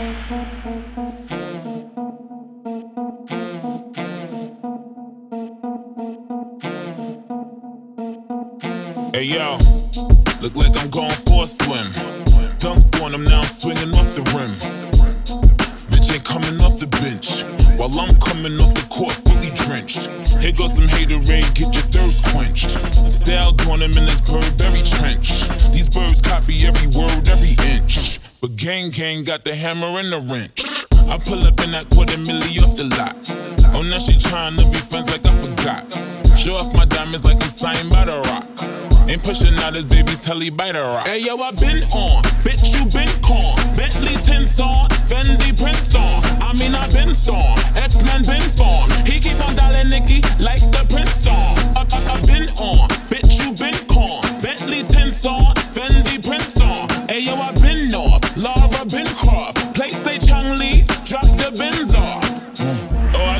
Hey yo, look like I'm going for a swim. Dunked on him, now I'm swinging off the rim. Bitch ain't coming off the bench, while I'm coming off the court fully drenched. Here goes some haterade, get your thirst quenched. Style on him in this Burberry trench. These birds copy every word, every inch. But gang gang got the hammer and the wrench. I pull up in that quarter milli off the lot. Oh, now she tryna be friends like I forgot. Show off my diamonds like I'm signed by the rock. Ain't pushing out his baby's telly by the rock. Hey yo, I been on, bitch you been con. Bentley tints on, Fendi prints on. I mean I been storm,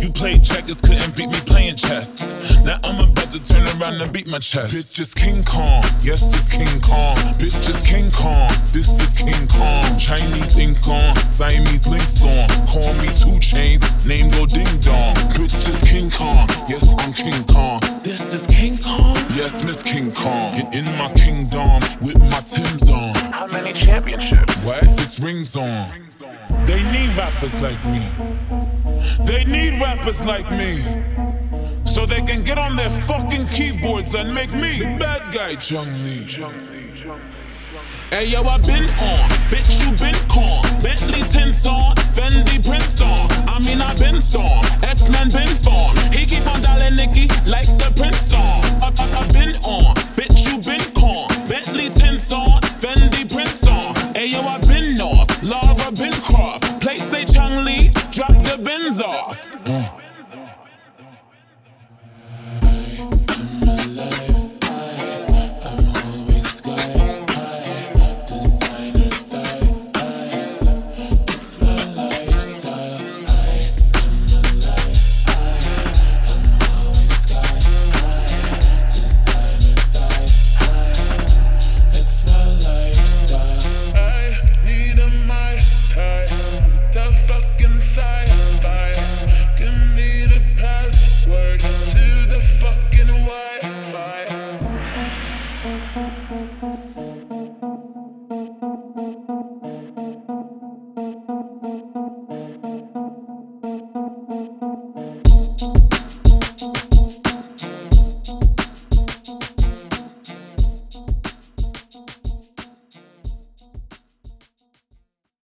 You played checkers, couldn't beat me playing chess. Now I'm about to turn around and beat my chest. Bitch is King Kong, yes it's King Kong. Bitch is King Kong, this is King Kong. Chinese ink on, Siamese links on. Call me two chains, name go ding dong. Bitch is King Kong, yes I'm King Kong. This is King Kong, yes Miss King Kong. In, in my kingdom with my Tim's on. How many championships? Why six rings on? They need rappers like me. They need rappers like me. So they can get on their fucking keyboards and make me the bad guy, Jung Lee. Hey yo, I been on, bitch you been con. Bentley tints on, Fendi prints on. I mean I been storm, X Men been the bins off.